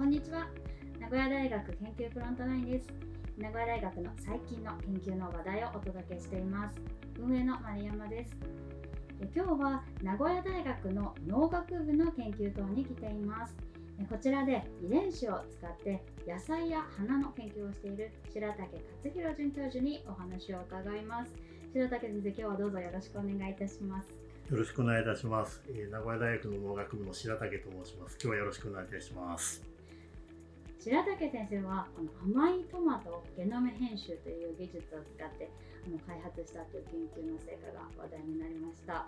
こんにちは。名古屋大学研究フロントラインです。名古屋大学の最近の研究の話題をお届けしています。運営の丸山です。今日は名古屋大学の農学部の研究棟に来ています。こちらで遺伝子を使って野菜や花の研究をしている白竹勝弘准教授にお話を伺います。白竹先生今日はどうぞよろしくお願いいたします。よろしくお願いいたします。えー、名古屋大学の農学部の白竹と申します。今日はよろしくお願いいたします。白竹先生はこの甘いトマトゲノム編集という技術を使ってあの開発したという研究の成果が話題になりました。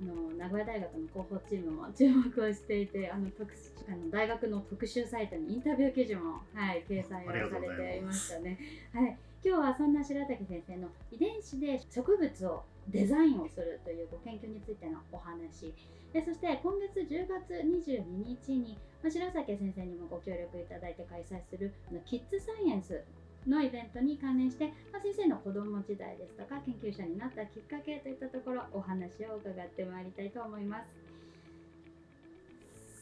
あの名古屋大学の広報チームも注目をしていてあの特あの大学の特集サイトにインタビュー記事も、はい、掲載をされていましたね。はい、今日はそんな白竹先生の遺伝子で植物をデザインをするというご研究についてのお話。でそして今月10月22日に、ま白崎先生にもご協力いただいて開催するキッズサイエンスのイベントに関連して、まあ、先生の子ども時代ですとか研究者になったきっかけといったところお話を伺ってまいりたいと思います。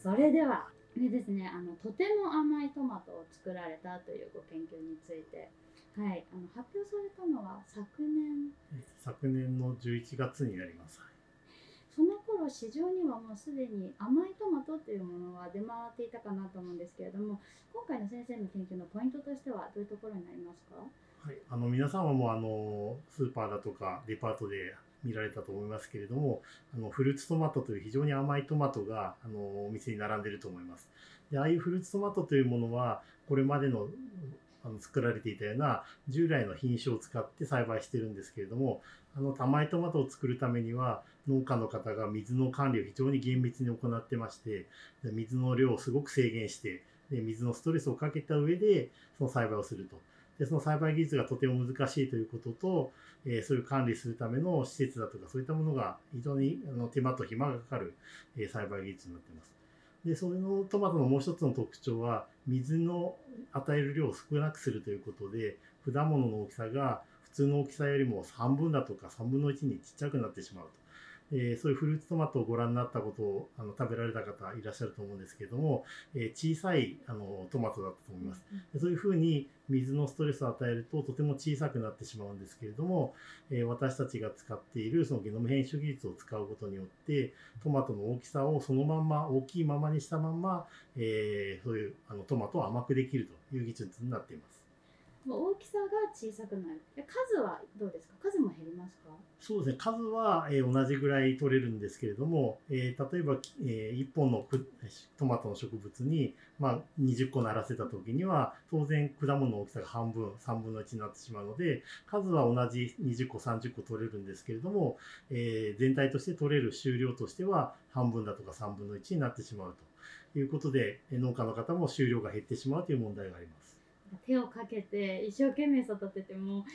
それではでですねあのとても甘いトマトを作られたというご研究についてはい、あの発表されたのは昨年昨年の11月になります。その頃市場にはもうすでに甘いトマトっていうものは出回っていたかなと思うんですけれども今回の先生の研究のポイントとしてはどういうところになりますか？はい、あの皆さんはもうあのスーパーだとかデパートで見られたと思いますけれどもあのフルーツトマトという非常に甘いトマトがあのお店に並んでいると思います。でああいうフルーツトマトというものはこれまでのあの作られていたような従来の品種を使って栽培してるんですけれどもあの甘いトマトを作るためには農家の方が水の管理を非常に厳密に行ってまして水の量をすごく制限してで水のストレスをかけた上でその栽培をすると。でその栽培技術がとても難しいということと、えー、それを管理するための施設だとかそういったものが非常にあの手間と暇がかかる、えー、栽培技術になってます。でそれのトマトのもう一つの特徴は水の与える量を少なくするということで果物の大きさが普通の大きさよりも3分だとか3分の1にちっちゃくなってしまうと。えー、そういうフルーツトマトをご覧になったことをあの食べられた方いらっしゃると思うんですけれども、えー、小さいあのトマトだったと思います。でそういうふうに水のストレスを与えるととても小さくなってしまうんですけれども、えー、私たちが使っているそのゲノム編集技術を使うことによってトマトの大きさをそのまんま大きいままにしたまんま、えそういうあのトマトを甘くできるという技術になっています。大きさが小さくなる。数はどうですか？数も減りますか？そうですね。数は、えー、同じぐらい取れるんですけれども、えー、例えば、えー、1本のトマトの植物に、まあ、20個ならせた時には当然果物の大きさが半分3分の1になってしまうので数は同じ20個30個取れるんですけれども、えー、全体として取れる収量としては半分だとか3分の1になってしまうということで農家の方も収量が減ってしまうという問題があります。手をかけて一生懸命育てても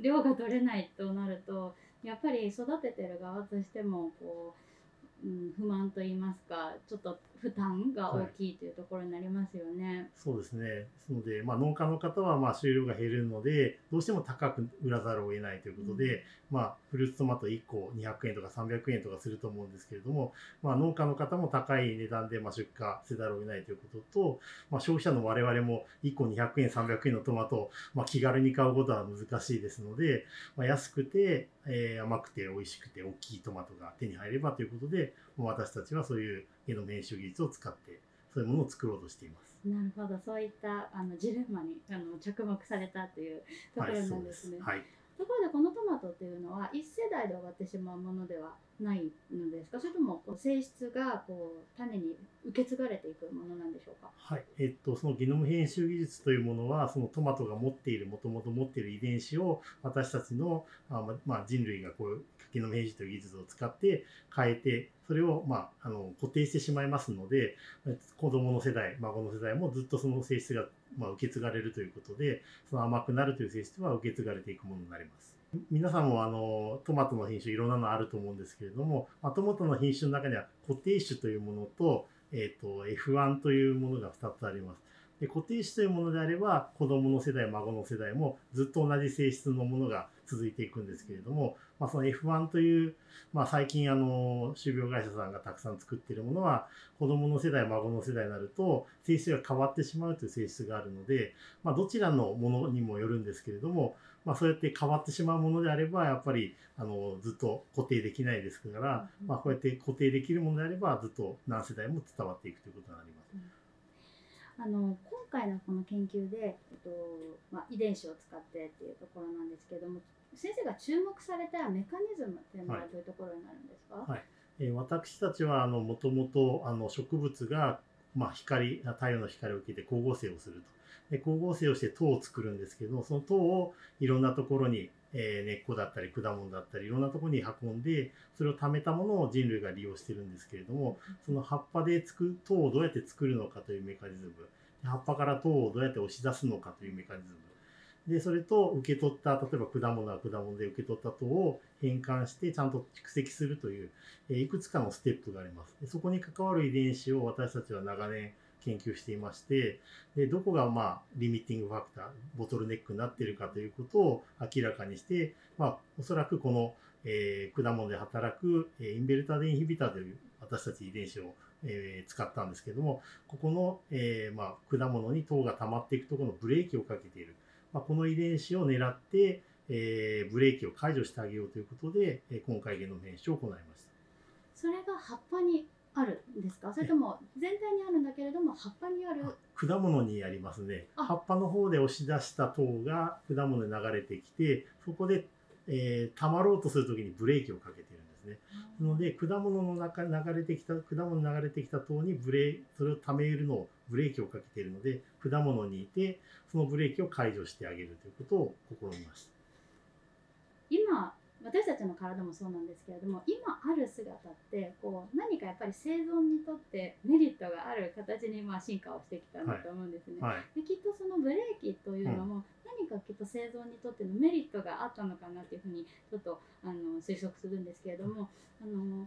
量が取れないとなるとやっぱり育ててる側としてもこううん、不満と言いますかちょっと負担が大きいというところになりますよね。はい、そうですね。ですので、まあ、農家の方はまあ収量が減るのでどうしても高く売らざるを得ないということで、うん、まあ、フルーツトマト1個200円とか300円とかすると思うんですけれども、まあ、農家の方も高い値段でまあ出荷せざるを得ないということと、まあ、消費者の我々も1個200円300円のトマトをまあ気軽に買うことは難しいですので、まあ、安くて、えー、甘くて美味しくて大きいトマトが手に入ればということで私たちはそういうゲノム編集技術を使ってそういうものを作ろうとしています。なるほど、そういったあのジレンマにあの着目されたというところなんですね。はい、ところでこのトマトっていうのは一世代で終わってしまうものではないのですか？それともこう性質がこう種に受け継がれていくものなんでしょうか？はい、えっと、そのゲノム編集技術というものはそのトマトが持っているもともと持っている遺伝子を私たちのあ、まあ、人類がこうゲノム編集という技術を使って変えてそれを、まあ、あの固定してしまいますので子供の世代孫の世代もずっとその性質が、まあ、受け継がれるということでその甘くなるという性質は受け継がれていくものになります。皆さんもあのトマトの品種いろんなのあると思うんですけれども、まあ、トマトの品種の中には固定種というものと,、えーと、F1 というものが2つあります。で固定種というものであれば子供の世代孫の世代もずっと同じ性質のものが続いていくんですけれどもまあ、その F1 という、まあ、最近あの種苗会社さんがたくさん作っているものは子どもの世代孫の世代になると性質が変わってしまうという性質があるので、まあ、どちらのものにもよるんですけれども、まあ、そうやって変わってしまうものであればやっぱりあのずっと固定できないですから、まあ、こうやって固定できるものであればずっと何世代も伝わっていくということになります。あの今回のこの研究で、えっとまあ、遺伝子を使ってっていうところなんですけども先生が注目されたメカニズムっていうのはどういうところになるんですか、はい、えー、私たちはもともと植物が、まあ、光太陽の光を受けて光合成をすると。で光合成をして糖を作るんですけどその糖をいろんなところに、えー、根っこだったり果物だったりいろんなところに運んでそれを貯めたものを人類が利用してるんですけれどもその葉っぱでつく糖をどうやって作るのかというメカニズム。葉っぱから糖をどうやって押し出すのかというメカニズムで、それと受け取った、例えば果物は果物で受け取った糖を変換してちゃんと蓄積するという、えいくつかのステップがあります。でそこに関わる遺伝子を私たちは長年研究していまして、でどこがまあリミッティングファクター、ボトルネックになっているかということを明らかにして、まあ、おそらくこの、えー、果物で働く、えインベルタデインヒビタという私たち遺伝子をえ、使ったんですけども、ここの、えー、まあ、果物に糖が溜まっていくところのブレーキをかけている。まあ、この遺伝子を狙って、えー、ブレーキを解除してあげようということで、えー、今回ゲノム編集を行いました。それが葉っぱにあるんですか？それとも全体にあるんだけれども葉っぱにある？果物にありますね。葉っぱの方で押し出した糖が果物に流れてきてそこで、えー、たまろうとするときにブレーキをかけてるんですね。なので果物の中に流れてきた果物に流れてきた糖にブレそれをためるのをブレーキをかけているので果物にいてそのブレーキを解除してあげるということを試みました。今私たちの体もそうなんですけれども今ある姿ってこう何かやっぱり生存にとってメリットがある形にまあ進化をしてきたんだと思うんですね。はい。はい、できっとそのブレーキというのも何かきっと生存にとってのメリットがあったのかなというふうにちょっとあの推測するんですけれども、あの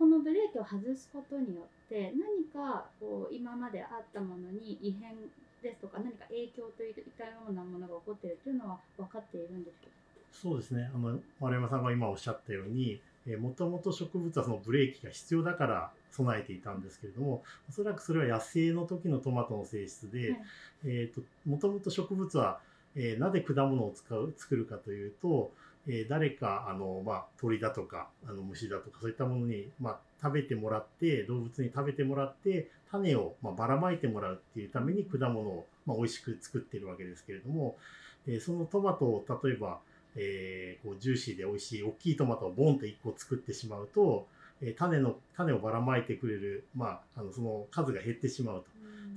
このブレーキを外すことによって何かこう今まであったものに異変ですとか何か影響といったようなものが起こっているというのは分かっているんですけどそうですね。あの丸山さんが今おっしゃったようにもともと植物はそのブレーキが必要だから備えていたんですけれどもおそらくそれは野生の時のトマトの性質で、もともと植物は、えー、なぜ果物を使う作るかというとえー、誰かあの、まあ、鳥だとかあの虫だとかそういったものに、まあ、食べてもらって動物に食べてもらって種を、まあ、ばらまいてもらうっていうために果物を、まあ、美味しく作ってるわけですけれども、えー、そのトマトを例えば、えー、こうジューシーで美味しい大きいトマトをボンと1個作ってしまうと、えー、種の種をばらまいてくれる、まあ、あのその数が減ってしまうと。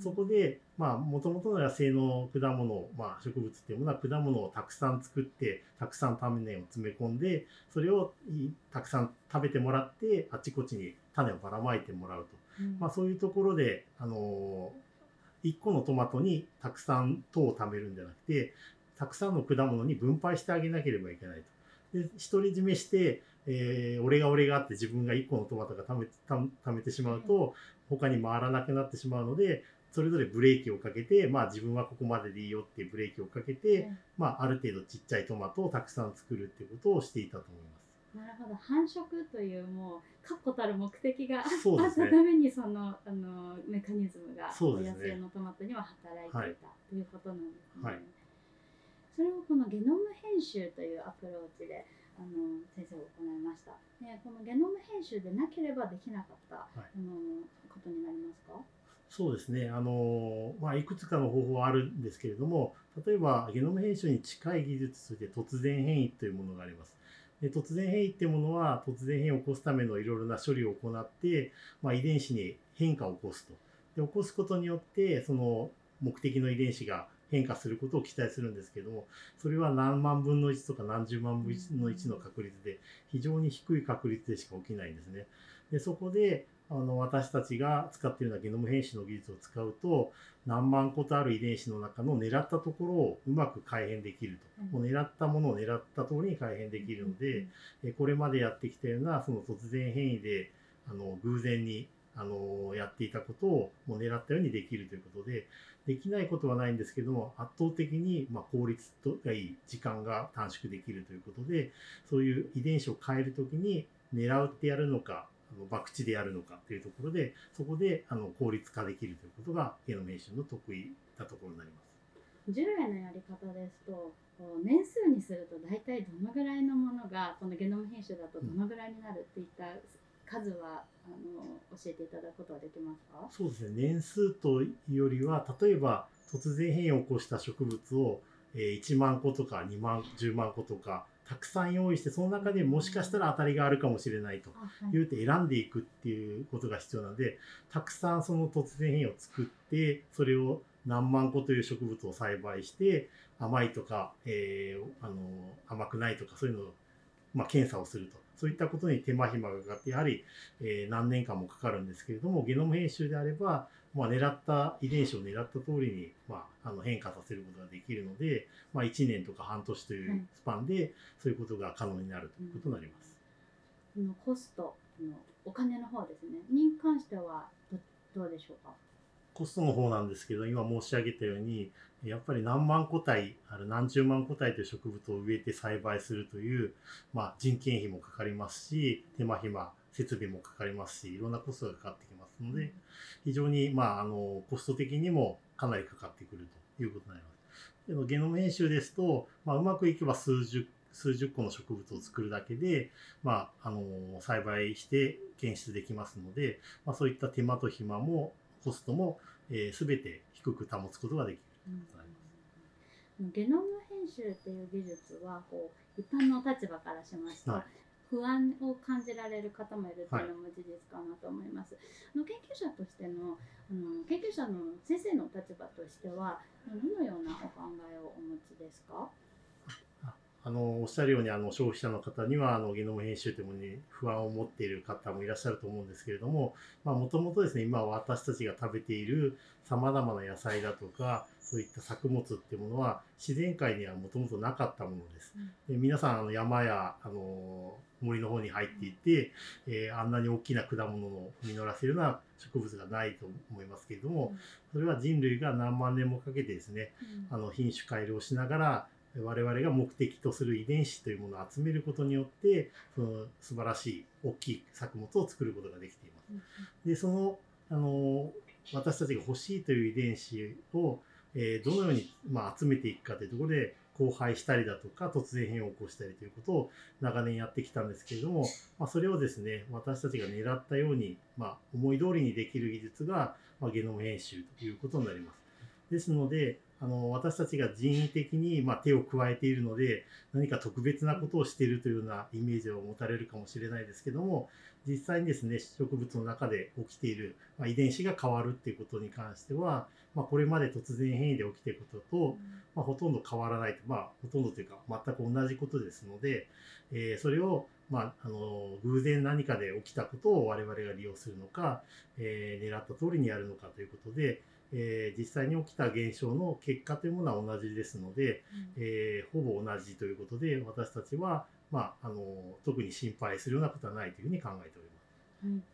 そこで、まあ、もともとの野生の果物、まあ、植物っていうものは果物をたくさん作って、たくさん種を詰め込んで、それをたくさん食べてもらって、あちこちに種をばらまいてもらうと。うん、まあ、そういうところで、あのー、1個のトマトにたくさん糖を貯めるんじゃなくて、たくさんの果物に分配してあげなければいけないと。で、独り占めして、えー、俺が俺があって自分が1個のトマトが貯め貯めてしまうと、他に回らなくなってしまうので、それぞれブレーキをかけて、まあ、自分はここまででいいよっていうブレーキをかけて、うん、まあ、ある程度ちっちゃいトマトをたくさん作るっていうことをしていたと思います。なるほど。繁殖というもう確固たる目的があったためにそのあのメカニズムが野生のトマトには働いていた、ということなんですね。はい、それをこのゲノム編集というアプローチであの先生が行いました。ね、このゲノム編集でなければできなかった、はい、あのことになりますか？そうですね。あの、まあ、いくつかの方法はあるんですけれども、例えばゲノム編集に近い技術として突然変異というものがあります。で突然変異っていうものは突然変異を起こすためのいろいろな処理を行って、まあ、遺伝子に変化を起こすと。で起こすことによってその目的の遺伝子が変化することを期待するんですけどもそれは何万分の1とか何十万分の1の確率で非常に低い確率でしか起きないんですね。でそこであの私たちが使っているようなゲノム編集の技術を使うと何万個とある遺伝子の中の狙ったところをうまく改変できると、もう狙ったものを狙った通りに改変できるので、これまでやってきたようなその突然変異であの偶然にあのやっていたことをもう狙ったようにできるということでできないことはないんですけども圧倒的にま効率がいい時間が短縮できるということでそういう遺伝子を変える時に狙うってやるのかあの博打でやるのかっていうところでそこであの効率化できるということがゲノム編集の得意なところになります。従来のやり方ですと年数にすると大体どのぐらいのものがこのゲノム編集だとどのぐらいになるっていった数はあの教えていただくことはできますか？そうですね。年数というよりは例えば突然変異を起こした植物を1万個とか2万10万個とかたくさん用意してその中でもしかしたら当たりがあるかもしれないと言うて選んでいくっていうことが必要なのでたくさんその突然変異を作ってそれを何万個という植物を栽培して甘いとか、えー、あの甘くないとかそういうのを、まあ、検査をするとそういったことに手間暇がかかってやはり、えー、何年間もかかるんですけれどもゲノム編集であれば、まあ、狙った遺伝子を狙った通りに、まあ、あの変化させることができるので、まあ、1年とか半年というスパンでそういうことが可能になるということになります。うん、コストのお金の方ですね。に関してはどうでしょうか？コストの方なんですけど今申し上げたようにやっぱり何万個体ある何十万個体という植物を植えて栽培するという、まあ、人件費もかかりますし手間暇設備もかかりますしいろんなコストがかかってきますので非常に、まあ、あのコスト的にもかなりかかってくるということになります。でもゲノム編集ですと、まあ、うまくいけば数十数十個の植物を作るだけで、まあ、あの栽培して検出できますので、まあ、そういった手間と暇もコストも、えー、全て低く保つことができるとなります。うん、ゲノム編集っていう技術はこう一般の立場からしますと、はい、不安を感じられる方もいるというのも事実かなと思います。はい、あの研究者としてのあの研究者の先生の立場としてはどのようなお考えをお持ちですか？あのおっしゃるようにあの消費者の方にはあのゲノム編集というものに不安を持っている方もいらっしゃると思うんですけれどももともとですね今私たちが食べているさまざまな野菜だとかそういった作物っていうものは自然界にはもともとなかったものです。で皆さんあの山やあの森の方に入っていて、えー、あんなに大きな果物を実らせるような植物がないと思いますけれどもそれは人類が何万年もかけてですね、あの品種改良しながら我々が目的とする遺伝子というものを集めることによってその素晴らしい大きい作物を作ることができています。でそのあの私たちが欲しいという遺伝子を、えー、どのように、まあ、集めていくかというところで交配したりだとか突然変異を起こしたりということを長年やってきたんですけれども、まあ、それをですね私たちが狙ったように、まあ、思い通りにできる技術が、まあ、ゲノム編集ということになります。ですのであの私たちが人為的に、まあ、手を加えているので何か特別なことをしているというようなイメージを持たれるかもしれないですけども実際にですね植物の中で起きている、まあ、遺伝子が変わるっていうことに関しては、まあ、これまで突然変異で起きていることと、まあ、ほとんど変わらないと、まあ、ほとんどというか全く同じことですので、えー、それを、まあ、あの偶然何かで起きたことを我々が利用するのか、えー、狙った通りにやるのかということで、えー、実際に起きた現象の結果というものは同じですので、うん、えー、ほぼ同じということで私たちは、まあ、あの特に心配するようなことはないというふうに考えております。はい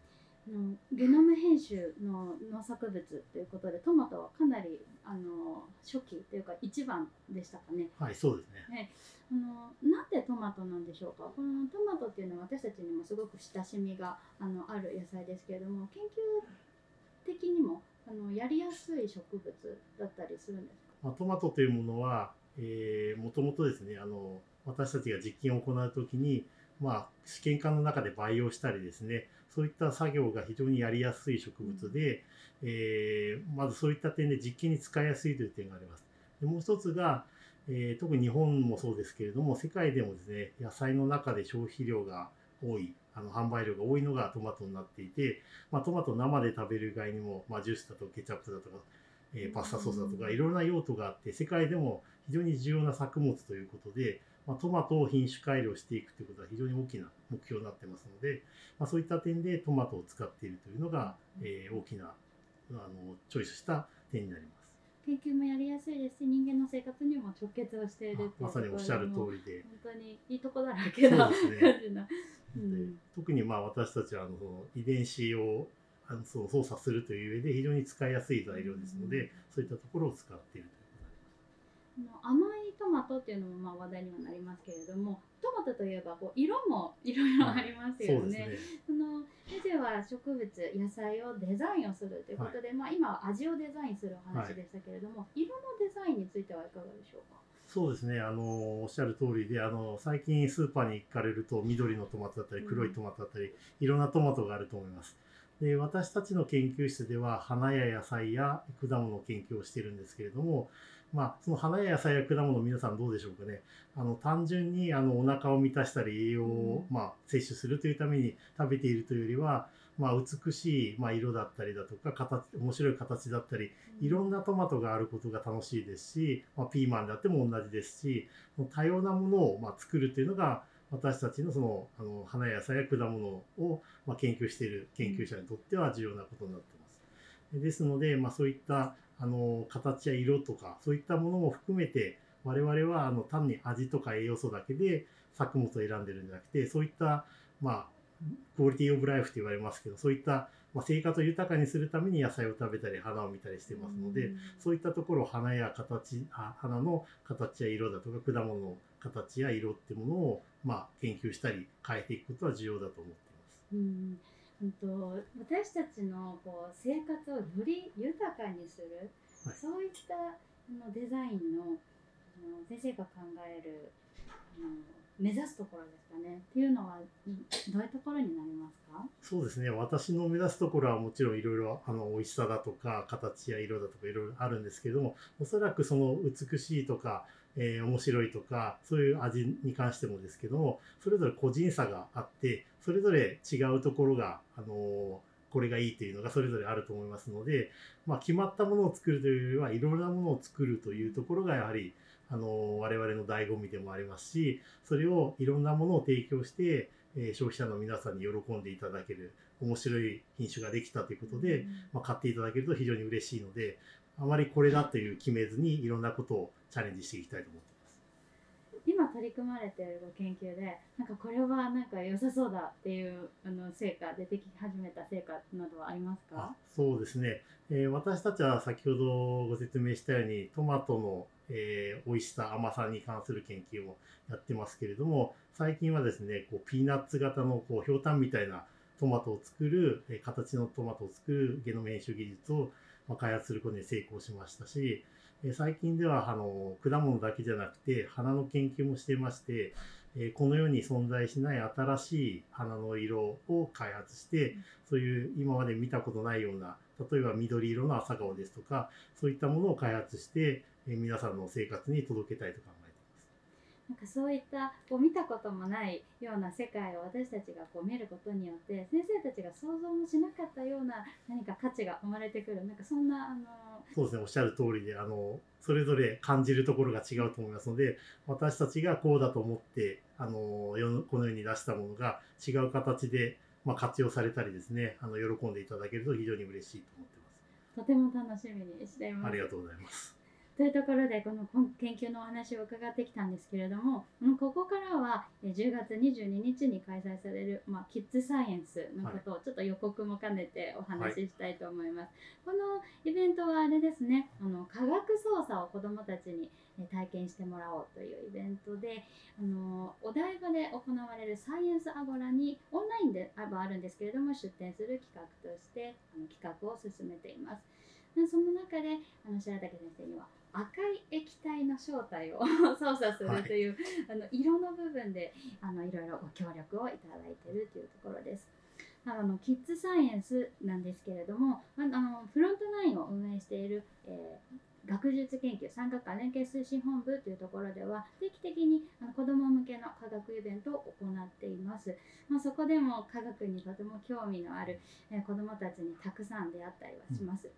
のゲノム編集の農作物ということでトマトはかなりあの初期というか一番でしたかね。はいそうですね。ねあのなんでトマトなんでしょうか。このトマトっていうのは私たちにもすごく親しみがあのある野菜ですけれども研究的にもあのやりやすい植物だったりするんですか、まあ、トマトというものは、えー、もともとですねあの私たちが実験を行う時に、まあ、試験管の中で培養したりですねそういった作業が非常にやりやすい植物で、うん、えー、まずそういった点で実験に使いやすいという点があります。でもう一つが、えー、特に日本もそうですけれども世界でもですね野菜の中で消費量が多いあの販売量が多いのがトマトになっていて、まあ、トマト生で食べる以外にも、まあ、ジュースだとケチャップだとか、えー、パスタソースだとかいろいろな用途があって世界でも非常に重要な作物ということで、まあ、トマトを品種改良していくということは非常に大きな目標になってますので、まあ、そういった点でトマトを使っているというのが、えー、大きなあのチョイスした点になります。研究もやりやすいですし人間の生活にも直結をしているまさにおっしゃる通りで。本当にいいとこだらけな感じな、うん、特にまあ私たちはあの遺伝子をあのそう操作するという上で非常に使いやすい材料ですので、そういったところを使っている甘いトマトっていうのもまあ話題にはなりますけれどもトマトといえばこう色もいろいろありますよね。そうですねその先生は植物野菜をデザインをするということで、まあ、今は味をデザインするお話でしたけれども、色のデザインについてはいかがでしょうか？そうですね。あのおっしゃる通りであの最近スーパーに行かれると緑のトマトだったり黒いトマトだったり、いろんなトマトがあると思います。で私たちの研究室では花や野菜や果物の研究をしているんですけれども、まあ、その花や野菜や果物皆さんどうでしょうかね。あの単純にあのお腹を満たしたり栄養を、まあ、摂取するというために食べているというよりは、まあ、美しい、まあ、色だったりだとか形面白い形だったりいろんなトマトがあることが楽しいですし、まあ、ピーマンであっても同じですし多様なものをまあ作るというのが私たちのそのあの花や野菜や果物をまあ研究している研究者にとっては重要なことになっています。ですので、まあ、そういったあの形や色とかそういったものも含めて我々はあの単に味とか栄養素だけで作物を選んでるんじゃなくてそういった、まあ、クオリティオブライフと言われますけどそういった、まあ、生活を豊かにするために野菜を食べたり花を見たりしてますので、うんそういったところを花や形あ花の形や色だとか果物の形や色ってものを、まあ、研究したり変えていくことは重要だと思っています。うんうんと私たちのこう生活をより豊かにする、はい。そういったあのデザインのあの先生が考えるあの目指すところですかね。っていうのはどういうところになりますか？そうですね。私の目指すところはもちろんいろいろあの美味しさだとか形や色だとかいろいろあるんですけどもおそらくその美しいとか、えー面白いとかそういう味に関してもですけどもそれぞれ個人差があってそれぞれ違うところが、あのーこれがいいというのがそれぞれあると思いますので、まあ、決まったものを作るというよりはいろんなものを作るというところがやはりあの我々の醍醐味でもありますしそれをいろんなものを提供して、えー消費者の皆さんに喜んでいただける面白い品種ができたということで、まあ、買っていただけると非常に嬉しいのであまりこれだという決めずにいろんなことをチャレンジしていきたいと思って。今取り組まれているご研究でなんかこれはなんか良さそうだっていうあの成果出てき始めた成果などはありますか？そうですね、えー私たちは先ほどご説明したようにトマトの、えー美味しさ甘さに関する研究をやってますけれども最近はですねこうピーナッツ型のこうひょうたんみたいなトマトを作る、えー形のトマトを作るゲノム編集技術を、まあ、開発することに成功しましたし、え最近ではあの果物だけじゃなくて花の研究もしてまして、えこの世に存在しない新しい花の色を開発してそういう今まで見たことないような例えば緑色の朝顔ですとかそういったものを開発して、え皆さんの生活に届けたいと考。なんかそういったこう見たこともないような世界を私たちがこう見ることによって先生たちが想像もしなかったような何か価値が生まれてくるなんかそんなあのそうですね、おっしゃる通りで、あの、それぞれ感じるところが違うと思いますので、私たちがこうだと思って、あの、この世に出したものが違う形で、まあ、活用されたりですね、あの、喜んでいただけると非常に嬉しいと思ってとても楽しみにしています。ます。ありがとうございます。というところでこの研究のお話を伺ってきたんですけれどもうんここからはえ10月22日に開催される、まあ、キッズサイエンスのことをちょっと予告も兼ねてお話ししたいと思います。このイベントはあれですねあの科学操作を子どもたちにえ体験してもらおうというイベントであのお台場で行われるサイエンスアゴラにオンラインではあるんですけれども出展する企画としてあの企画を進めています。でその中であの白竹先生には赤い液体の正体を 操作するという、あの色の部分であのいろいろご協力をいただいているというところです。あのキッズサイエンスなんですけれどもあのフロントナインを運営している、えー学術研究産学科連携推進本部というところでは定期的にあの子ども向けの科学イベントを行っています、まあ、そこでも科学にとても興味のある、えー子どもたちにたくさん出会ったりはします、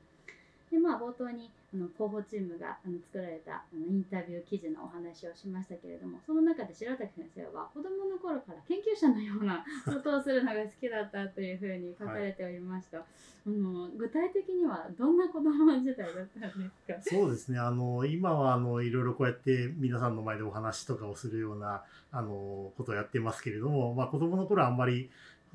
でまあ冒頭にあの広報チームがあの作られたあのインタビュー記事のお話をしましたけれどもその中で白滝先生は子どもの頃から研究者のような ことをするのが好きだったというふうに書かれておりました、あの具体的にはどんな子ども時代だったんですか？そうですね、あの、今は、あの、いろいろこうやって皆さんの前でお話とかをするような、あの、ことをやってますけれども、まあ、子供の頃はあんまり、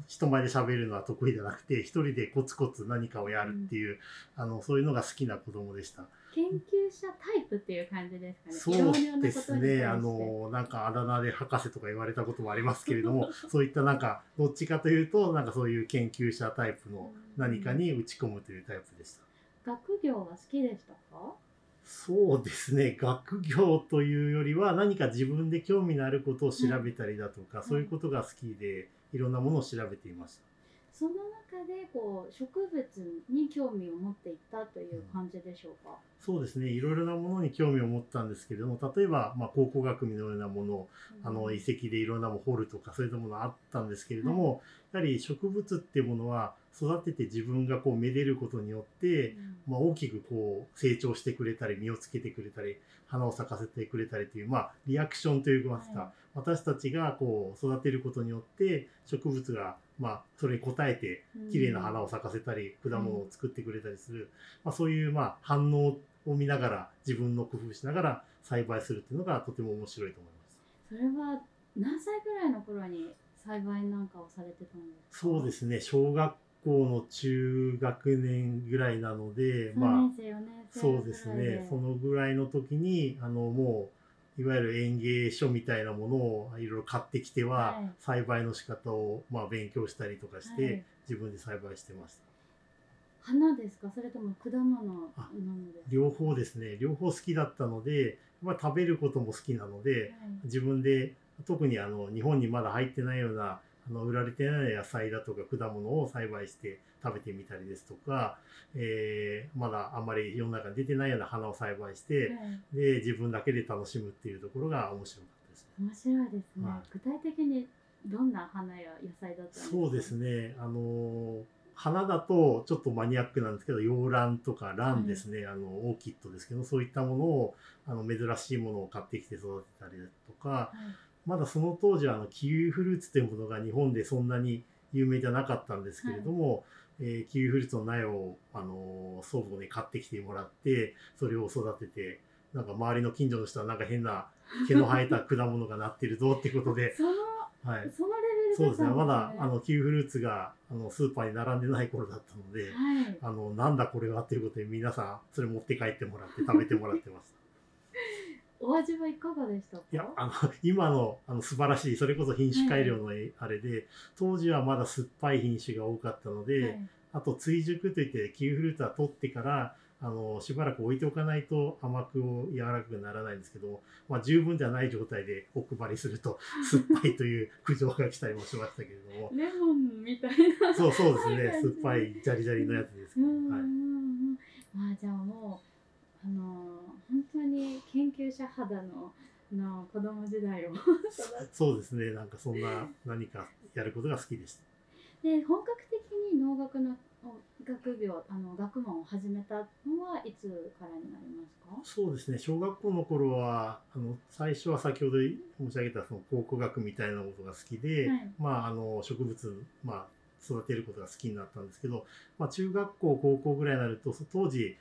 人前で喋るのは得意じゃなくて一人でコツコツ何かをやるっていう、あのそういうのが好きな子供でした。研究者タイプっていう感じですかね。そうですね。あの、なんかあだ名で博士とか言われたこともありますけれども、そういったなんか、どっちかというと、なんかそういう研究者タイプの何かに打ち込むというタイプでした。学業は好きでしたか？そうですね。学業というよりは何か自分で興味のあることを調べたりだとか、そういうことが好きで、いろんなものを調べていました。その中でこう植物に興味を持っていったという感じでしょうか、うん、そうですね。いろいろなものに興味を持ったんですけれども例えば、まあ、考古学のようなもの、うん、あの遺跡でいろんなものを掘るとかそういったものあったんですけれども、やはり植物っていうものは育てて自分がこうめでることによって、うん、まあ、大きくこう成長してくれたり実をつけてくれたり花を咲かせてくれたりという、まあ、リアクションといいますか、はい、私たちがこう育てることによって植物がまあ、それに応えて綺麗な花を咲かせたり、果物を作ってくれたりする、まあ、そういうまあ反応を見ながら自分の工夫しながら栽培するっていうのがとても面白いと思います。それは何歳ぐらいの頃に栽培なんかをされてたんですか？そうですね。小学校の中学年ぐらいなのでまあそうですね。そのぐらいの時にあのもういわゆる園芸書みたいなものをいろいろ買ってきては、栽培の仕方をまあ勉強したりとかして、自分で栽培してました。花ですか？それとも果物両方ですね。両方好きだったので、まあ、食べることも好きなので、はい、自分で特にあの日本にまだ入ってないようなあの売られてない野菜だとか果物を栽培して食べてみたりですとか、えー、まだあんまり世の中に出てないような花を栽培して、はい、で自分だけで楽しむっていうところが面白かったです面白いですね、はい、具体的にどんな花や野菜だったんですか？そうですね。あの花だとちょっとマニアックなんですけど洋蘭とか蘭ですね、はい、あのオーキッドですけどそういったものをあの珍しいものを買ってきて育てたりとか、はいまだその当時はあのキウイフルーツというものが日本でそんなに有名じゃなかったんですけれども、はい、えー、キウイフルーツの苗を、あの祖母に買ってきてもらってそれを育ててなんか周りの近所の人はなんか変な 毛の生えた果物がなってるぞってことで。その,、はい、そのレベルそうですね。まだあのキウイフルーツがあのスーパーに並んでない頃だったので、はい、あのなんだこれはっていうことで皆さんそれ持って帰ってもらって食べてもらってます。お味はいかがでしたか？いやあの 今のあの素晴らしいそれこそ品種改良のあれで、はい、当時はまだ酸っぱい品種が多かったので、はい、あと追熟といってキウイフルーツは取ってからあのしばらく置いておかないと甘く柔らかくならないんですけど、まあ、十分じゃない状態でお配りすると 酸っぱいという苦情が来たりもしましたけれども。レモンみたいなそうそうですね。酸っぱいジャリジャリのやつですけど、はい、まあじゃあもうあの本当に研究者肌のの子供時代を。そうですね。なんかそんな何かやることが好きでした。で本格的に農学の学業あの学問を始めたのはいつからになりますか？そうですね。小学校の頃はあの最初は先ほど申し上げたその考古学みたいなことが好きで、はい、まああの植物まあ育てることが好きになったんですけど、まあ、中学校高校ぐらいになると当時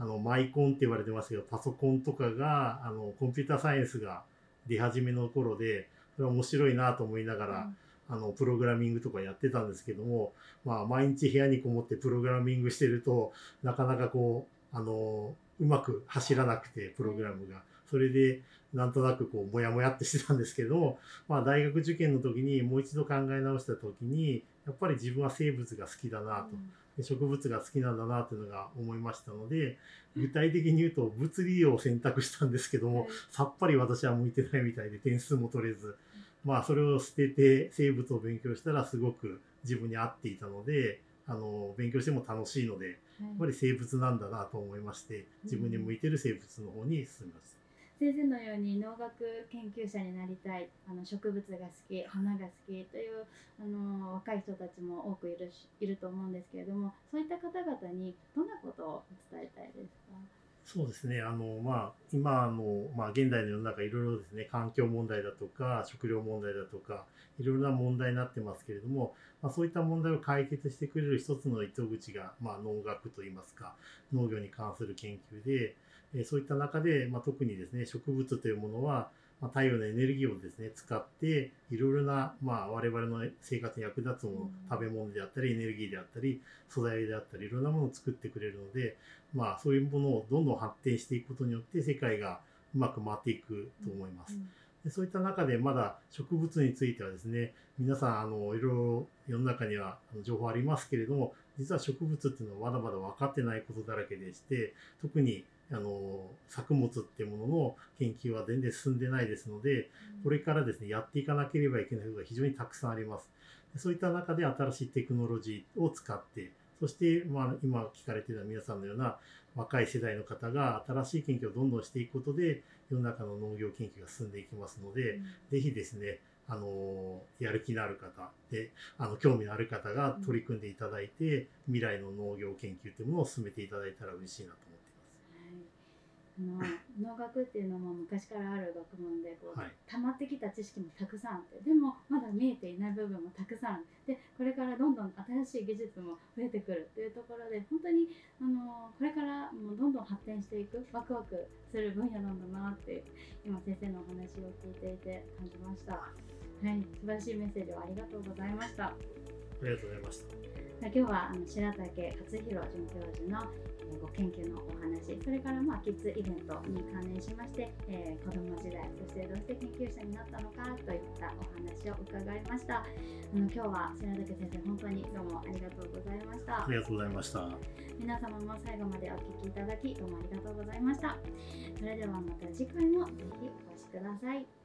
あのマイコンって言われてますけどパソコンとかがあのコンピューターサイエンスが出始めの頃でそれは面白いなと思いながら、うん、あのプログラミングとかやってたんですけども、まあ、毎日部屋にこもってプログラミングしてるとなかなかこうあのうまく走らなくてプログラムが。それでなんとなくこうモヤモヤってしてたんですけども、まあ、大学受験の時にもう一度考え直した時にやっぱり自分は生物が好きだなと。うん植物が好きなんだなというのが思いましたので具体的に言うと物理を選択したんですけども、さっぱり私は向いてないみたいで点数も取れずまあそれを捨てて生物を勉強したらすごく自分に合っていたのであの勉強しても楽しいのでやっぱり生物なんだなと思いまして自分に向いてる生物の方に進みました。先生のように農学研究者になりたいあの植物が好き花が好きというあの若い人たちも多くいるいると思うんですけれどもそういった方々にどんなことを伝えたいですか？そうですね。あの、まあ、今の、まあ、現代の世の中いろいろですね。環境問題だとか食料問題だとかいろいろな問題になってますけれども、まあ、そういった問題を解決してくれる一つの糸口が、まあ、農学といいますか農業に関する研究で、えそういった中で、まあ、特にですね植物というものはまあ、太陽のエネルギーをですね使っていろいろな、まあ、我々の生活に役立つもの、うん食べ物であったりエネルギーであったり素材であったりいろんなものを作ってくれるので、まあ、そういうものをどんどん発展していくことによって世界がうまく回っていくと思います。でそういった中でまだ植物についてはですね皆さんあのいろいろ世の中には情報ありますけれども実は植物っていうのはまだまだ分かってないことだらけでして特にあの作物っていうものの研究は全然進んでないですのでこれからですねやっていかなければいけないことが非常にたくさんあります。でそういった中で新しいテクノロジーを使ってそして、まあ、今聞かれている皆さんのような若い世代の方が新しい研究をどんどんしていくことで世の中の農業研究が進んでいきますので、ぜひですね、あのやる気のある方であの興味のある方が取り組んでいただいて、未来の農業研究というものを進めていただいたら嬉しいなと思い、あの農学っていうのも昔からある学問でこう、はい溜まってきた知識もたくさんあってでもまだ見えていない部分もたくさんでこれからどんどん新しい技術も増えてくるというところで本当にあのこれからもうどんどん発展していくワクワクする分野なんだなって今先生のお話を聞いていて感じました。はい、素晴らしいメッセージをありがとうございました。ありがとうございました。今日はあの白竹勝弘准教授のえーご研究のお話それからまあキッズイベントに関連しまして、えー子ども時代そしてどうして研究者になったのかといったお話を伺いました。あの今日は白竹先生本当にどうもありがとうございました。ありがとうございました。皆様も最後までお聞きいただきどうもありがとうございました。それではまた次回もぜひお越しください